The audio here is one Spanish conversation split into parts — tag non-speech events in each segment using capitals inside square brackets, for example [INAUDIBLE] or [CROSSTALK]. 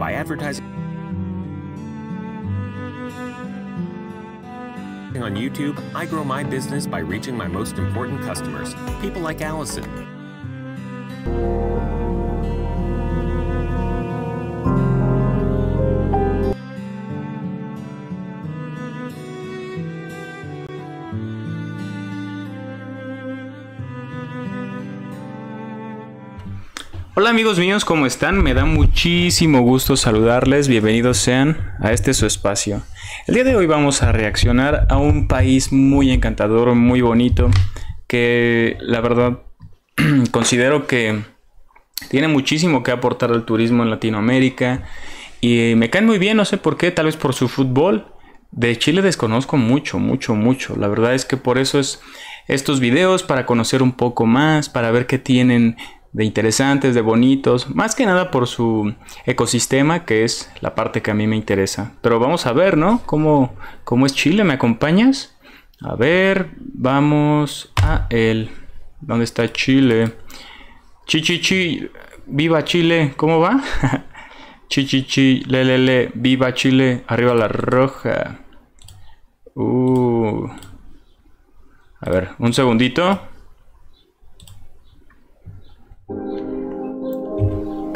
By advertising on YouTube, I grow my business by reaching my most important customers, people like Allison. Hola amigos míos, ¿cómo están? Me da muchísimo gusto saludarles, bienvenidos sean a este su espacio. El día de hoy vamos a reaccionar a un país muy encantador, muy bonito, que la verdad [CLEARS THROAT] considero que tiene muchísimo que aportar al turismo en Latinoamérica y me caen muy bien, no sé por qué, tal vez por su fútbol. De Chile desconozco mucho, mucho, mucho. La verdad es que por eso es estos videos, para conocer un poco más, para ver qué tienen de interesantes, de bonitos, más que nada por su ecosistema, que es la parte que a mí me interesa. Pero vamos a ver, ¿no? ¿Cómo, cómo es Chile? ¿Me acompañas? A ver, vamos a el... ¿Dónde está Chile? Chichichi, viva Chile, ¿cómo va? [LAUGHS] Chichichi, lelele, viva Chile, arriba la roja. Uh. A ver, un segundito.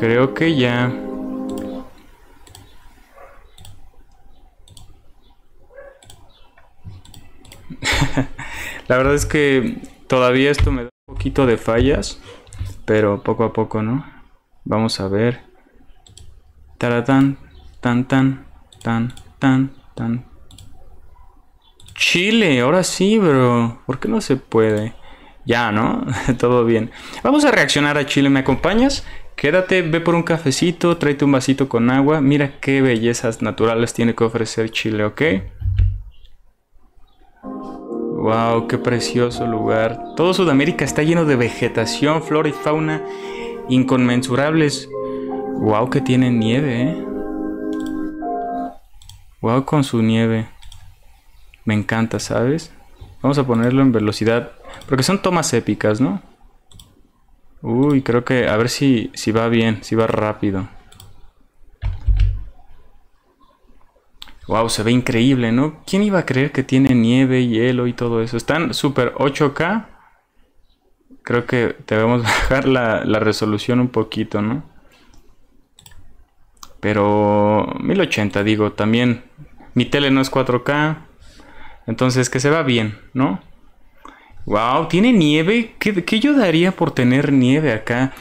Creo que ya... [LAUGHS] La verdad es que todavía esto me da un poquito de fallas, pero poco a poco, ¿no? Vamos a ver. Taratán, tan, tan, tan, tan, tan. Chile, ahora sí, bro. ¿Por qué no se puede? Ya, ¿no? [LAUGHS] Todo bien. Vamos a reaccionar a Chile. ¿Me acompañas? Quédate, ve por un cafecito, tráete un vasito con agua. Mira qué bellezas naturales tiene que ofrecer Chile, ¿ok? Wow, qué precioso lugar. Todo Sudamérica está lleno de vegetación, flora y fauna inconmensurables. Wow, que tiene nieve, ¿eh? Wow, con su nieve. Me encanta, ¿sabes? Vamos a ponerlo en velocidad. Porque son tomas épicas, ¿no? Uy, creo que a ver si, si va bien, si va rápido. Wow, se ve increíble, ¿no? ¿Quién iba a creer que tiene nieve, hielo y todo eso? Están súper 8K. Creo que debemos [LAUGHS] bajar la, la resolución un poquito, ¿no? Pero 1080 digo, también mi tele no es 4K. Entonces que se va bien, ¿no? Wow, ¿tiene nieve? ¿Qué, yo daría por tener nieve acá?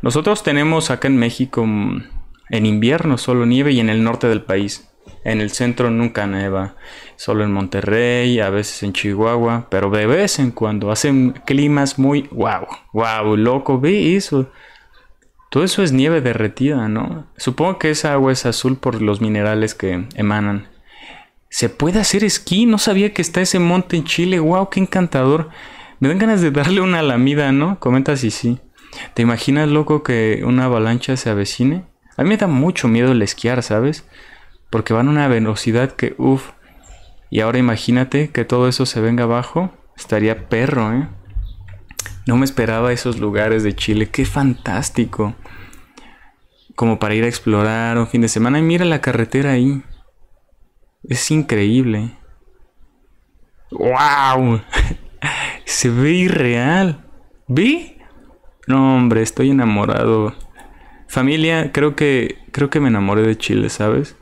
Nosotros tenemos acá en México mm, en invierno solo nieve y en el norte del país. En el centro nunca neva. Solo en Monterrey, a veces en Chihuahua, pero de vez en cuando hacen climas muy wow, wow, loco, ve eso. Todo eso es nieve derretida, ¿no? Supongo que esa agua es azul por los minerales que emanan. ¿Se puede hacer esquí? No sabía que está ese monte en Chile. ¡Wow! ¡Qué encantador! Me dan ganas de [LAUGHS] darle una lamida, ¿no? Comenta si sí. ¿Te imaginas, loco, que una avalancha se avecine? A mí me da mucho miedo el esquiar, ¿sabes? Porque van a una velocidad que, uff. Y ahora imagínate que todo eso se venga abajo. Estaría perro, ¿eh? No me esperaba esos lugares de Chile. ¡Qué fantástico! Como para ir a explorar un fin de semana. Y mira la carretera ahí. Es increíble. ¡Wow! [LAUGHS] Se ve irreal. ¿Vi? No, hombre, estoy enamorado. Familia, creo que creo que me enamoré de Chile, ¿sabes?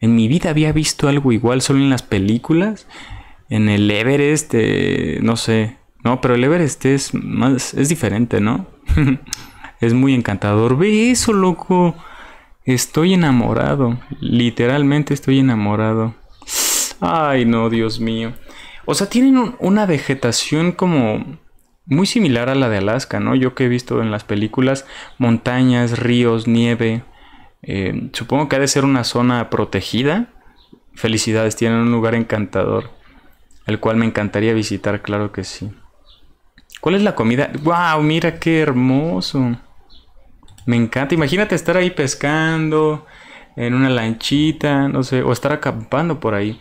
En mi vida había visto algo igual solo en las películas. En el Everest, eh, no sé. No, pero el Everest es más es diferente, ¿no? [LAUGHS] es muy encantador. Ve eso, loco. Estoy enamorado. Literalmente estoy enamorado. Ay, no, Dios mío. O sea, tienen una vegetación como muy similar a la de Alaska, ¿no? Yo que he visto en las películas montañas, ríos, nieve. Eh, supongo que ha de ser una zona protegida. Felicidades, tienen un lugar encantador, el cual me encantaría visitar, claro que sí. ¿Cuál es la comida? ¡Wow! Mira qué hermoso. Me encanta. Imagínate estar ahí pescando en una lanchita, no sé, o estar acampando por ahí.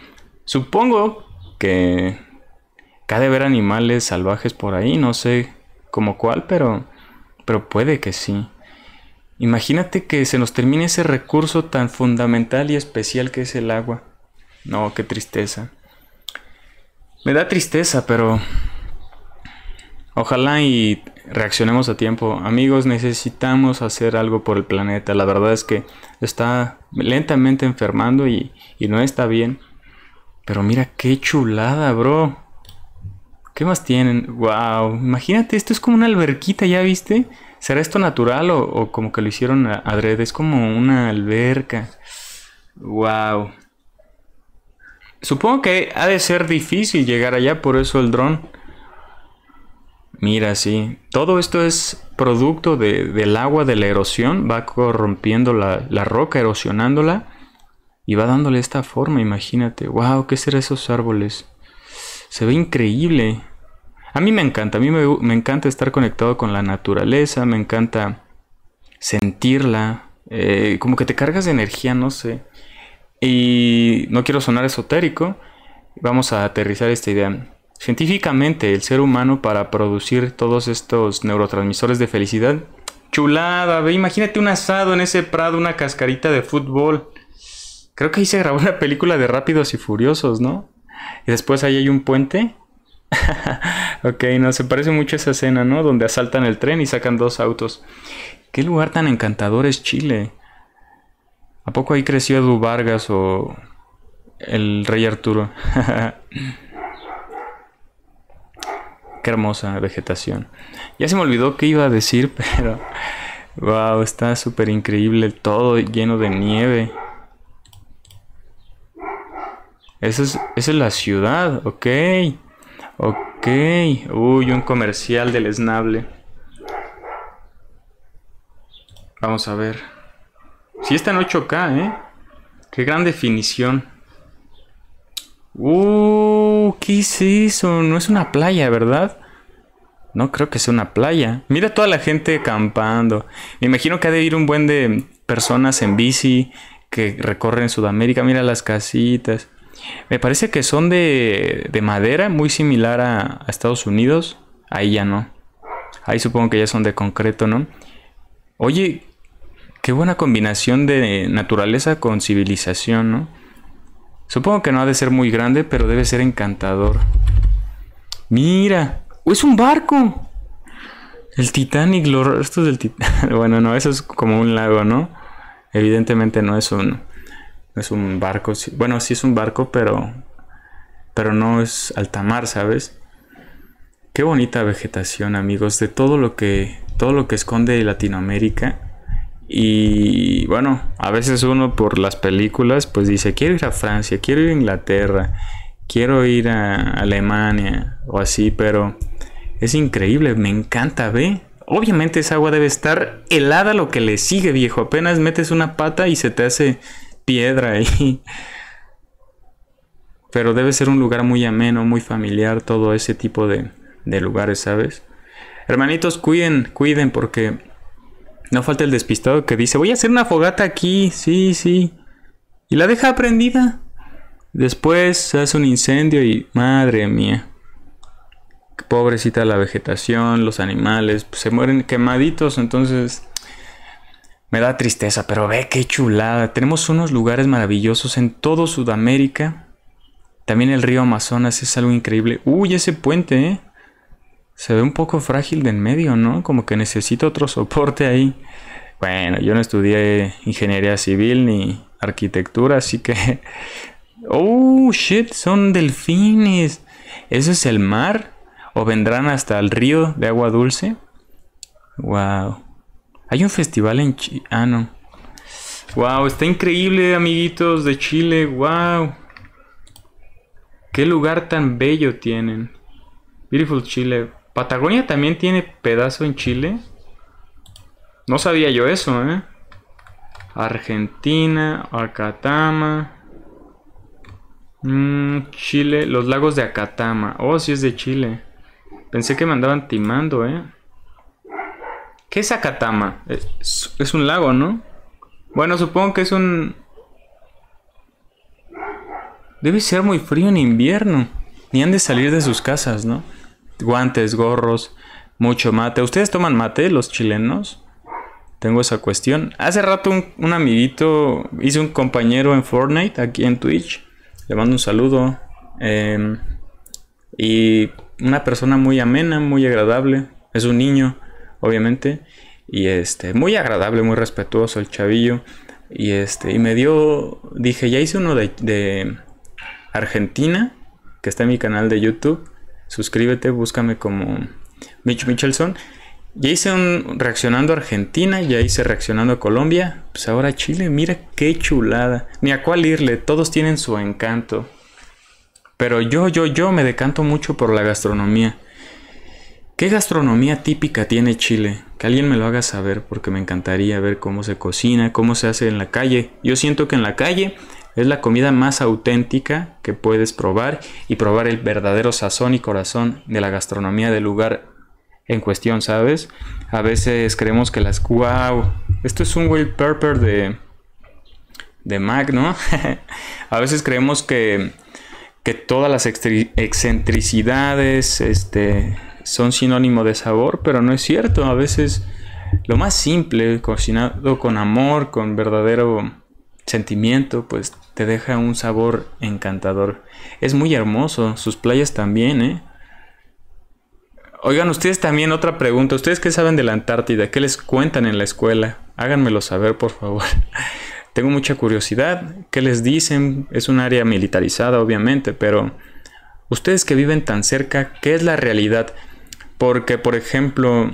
Supongo que ha de ver animales salvajes por ahí, no sé como cuál, pero, pero puede que sí. Imagínate que se nos termine ese recurso tan fundamental y especial que es el agua. No, qué tristeza. Me da tristeza, pero ojalá y reaccionemos a tiempo. Amigos, necesitamos hacer algo por el planeta. La verdad es que está lentamente enfermando y, y no está bien. Pero mira qué chulada, bro. ¿Qué más tienen? Wow, imagínate, esto es como una alberquita, ¿ya viste? ¿Será esto natural o, como que lo hicieron adrede? Es como una alberca. Wow. Supongo que ha de ser difícil llegar allá, por eso el dron. Mira, sí. Todo esto es producto del agua, de la erosión. Va corrompiendo la, la, roca, erosionándola. Y va dándole esta forma, imagínate. ¡Wow! ¿Qué serán esos árboles? Se ve increíble. A mí me encanta, a mí me, encanta estar conectado con la naturaleza, me encanta sentirla, eh, como que te cargas de energía, no sé. Y no quiero sonar esotérico, vamos a aterrizar esta idea. Científicamente, el ser humano para producir todos estos neurotransmisores de felicidad, chulada, ve, imagínate un asado en ese prado, una cascarita de fútbol. Creo que ahí se grabó una película de Rápidos y Furiosos, ¿no? Y después ahí hay un puente [LAUGHS] ok, no, se parece mucho a esa escena, ¿no? Donde asaltan el tren y sacan dos autos. Qué lugar tan encantador es Chile. ¿A poco ahí creció Edu Vargas o el rey Arturo? [LAUGHS] Qué hermosa vegetación. Ya se me olvidó qué iba a decir, [LAUGHS] pero... Wow, está súper increíble todo lleno de nieve. Esa es, esa es la ciudad, ok. Ok. Uy, un comercial del esnable. Vamos a ver. Si está en 8K, ¿eh? Qué gran definición. Uh, ¿qué es eso? No es una playa, ¿verdad? No creo que sea una playa. Mira toda la gente acampando. Me imagino que ha de ir un buen de personas en bici que recorren Sudamérica. Mira las casitas. Me parece que son de, madera, muy similar a, Estados Unidos. Ahí ya no. Ahí supongo que ya son de concreto, ¿no? Oye, qué buena combinación de naturaleza con civilización, ¿no? Supongo que no ha de ser muy grande, pero debe ser encantador. Mira, es un barco. El Titanic, esto es del Titanic. [LAUGHS] Bueno, no, eso es como un lago, ¿no? Evidentemente no es un, es un barco. Bueno, sí es un barco, pero, pero no es alta mar, ¿sabes? Qué bonita vegetación, amigos, de todo lo que, todo lo que esconde Latinoamérica. Y bueno, a veces uno por las películas pues dice, quiero ir a Francia, quiero ir a Inglaterra, quiero ir a Alemania o así, pero es increíble, me encanta, ve. Obviamente esa agua debe estar helada lo que le sigue, viejo. Apenas metes una pata y se te hace piedra ahí. Pero debe ser un lugar muy ameno, muy familiar, todo ese tipo de, de lugares, ¿sabes? Hermanitos, cuiden, cuiden, porque no falta el despistado que dice, voy a hacer una fogata aquí, sí, sí. Y la deja prendida. Después hace un incendio y, madre mía. Pobrecita la vegetación, los animales, pues, se mueren quemaditos, entonces me da tristeza, pero ve qué chulada. Tenemos unos lugares maravillosos en todo Sudamérica. También el río Amazonas es algo increíble. Uy, ese puente, ¿eh? Se ve un poco frágil de en medio, ¿no? Como que necesito otro soporte ahí. Bueno, yo no estudié ingeniería civil ni arquitectura, así que... [LAUGHS] Oh, shit, son delfines. ¿Eso es el mar? ¿O vendrán hasta el río de agua dulce? Wow. Hay un festival en Chile. Ah, no. Wow, está increíble, amiguitos de Chile. Wow. Qué lugar tan bello tienen. Beautiful Chile. Patagonia también tiene pedazo en Chile. No sabía yo eso, ¿eh? Argentina, Acatama. Mm, Chile, los lagos de Acatama. Oh, sí es de Chile. Pensé que me andaban timando, ¿eh? ¿Qué es Akatama? Es, un lago, ¿no? Bueno, supongo que es un... Debe ser muy frío en invierno. Ni han de salir de sus casas, ¿no? Guantes, gorros, mucho mate. ¿Ustedes toman mate, los chilenos? tengo esa cuestión. Hace rato un, amiguito, hice un compañero en Fortnite aquí en Twitch. Le mando un saludo. Em, y una persona muy amena, muy agradable. Es un niño, obviamente. Y este, muy agradable, muy respetuoso el chavillo. Y este, y me dio, dije, ya hice uno de, Argentina, que está en mi canal de YouTube. Suscríbete, búscame como Mitch Michelson. Ya hice un reaccionando a Argentina, ya hice reaccionando a Colombia, pues ahora Chile, mira qué chulada. Ni a cuál irle, todos tienen su encanto. Pero yo, yo, yo me decanto mucho por la gastronomía. ¿Qué gastronomía típica tiene Chile? Que alguien me lo haga saber porque me encantaría ver cómo se cocina, cómo se hace en la calle. Yo siento que en la calle es la comida más auténtica que puedes probar y probar el verdadero sazón y corazón de la gastronomía del lugar en cuestión, ¿sabes? A veces creemos que las... ¡Wow! Esto es un Will Pepper de... De Mac, ¿no? [LAUGHS] a veces creemos que, que todas las excentricidades este, son sinónimo de sabor, pero no es cierto. A veces lo más simple, cocinado con amor, con verdadero sentimiento, pues te deja un sabor encantador. Es muy hermoso, sus playas también, ¿eh? Oigan, ustedes también otra pregunta. ¿Ustedes qué saben de la Antártida? ¿Qué les cuentan en la escuela? Háganmelo saber, por favor. [LAUGHS] Tengo mucha curiosidad. ¿Qué les dicen? Es un área militarizada, obviamente, pero ustedes que viven tan cerca, ¿qué es la realidad? Porque, por ejemplo,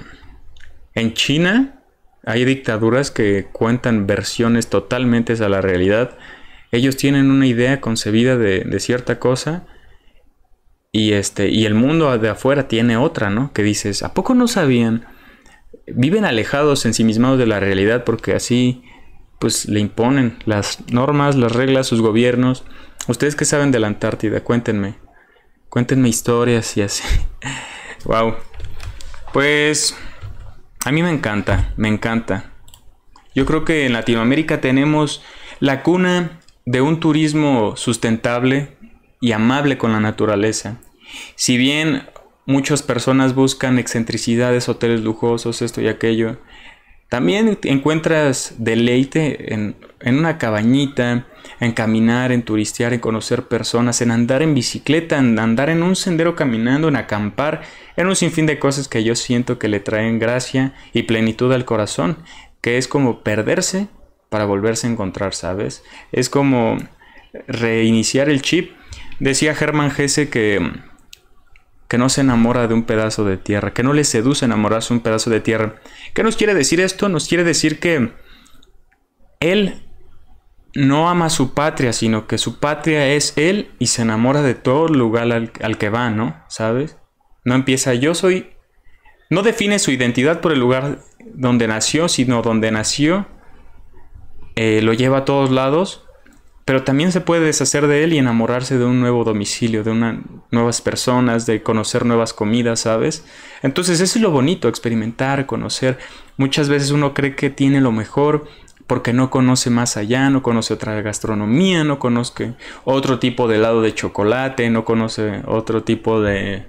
en China hay dictaduras que cuentan versiones totalmente a la realidad. Ellos tienen una idea concebida de, cierta cosa y, este, y el mundo de afuera tiene otra, ¿no? Que dices, ¿a poco no sabían? Viven alejados, ensimismados de la realidad porque así pues le imponen las normas, las reglas, sus gobiernos. Ustedes que saben de la Antártida, cuéntenme. Cuéntenme historias y así. [LAUGHS] wow. Pues a mí me encanta, me encanta. Yo creo que en Latinoamérica tenemos la cuna de un turismo sustentable y amable con la naturaleza. Si bien muchas personas buscan excentricidades, hoteles lujosos, esto y aquello, también encuentras deleite en, una cabañita, en caminar, en turistear, en conocer personas, en andar en bicicleta, en andar en un sendero caminando, en acampar, en un sinfín de cosas que yo siento que le traen gracia y plenitud al corazón, que es como perderse para volverse a encontrar, ¿sabes? Es como reiniciar el chip. Decía Germán Gese que que no se enamora de un pedazo de tierra, que no le seduce enamorarse de un pedazo de tierra. ¿Qué nos quiere decir esto? Nos quiere decir que él no ama su patria, sino que su patria es él y se enamora de todo lugar al, que va, ¿no? ¿Sabes? No empieza yo soy... No define su identidad por el lugar donde nació, sino donde nació. Eh, lo lleva a todos lados pero también se puede deshacer de él y enamorarse de un nuevo domicilio, de una, nuevas personas, de conocer nuevas comidas, ¿sabes? Entonces eso es lo bonito, experimentar, conocer. Muchas veces uno cree que tiene lo mejor porque no conoce más allá, no conoce otra gastronomía, no conoce otro tipo de helado de chocolate, no conoce otro tipo de,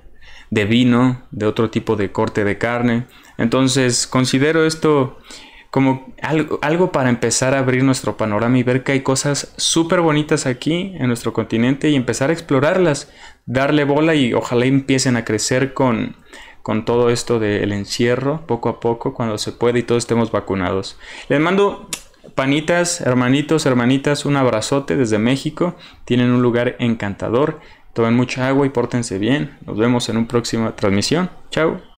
de vino, de otro tipo de corte de carne. Entonces considero esto como algo, para empezar a abrir nuestro panorama y ver que hay cosas súper bonitas aquí en nuestro continente y empezar a explorarlas, darle bola y ojalá empiecen a crecer con, con todo esto del encierro poco a poco cuando se puede y todos estemos vacunados. Les mando panitas, hermanitos, hermanitas, un abrazote desde México. Tienen un lugar encantador. Tomen mucha agua y pórtense bien. Nos vemos en una próxima transmisión. Chao.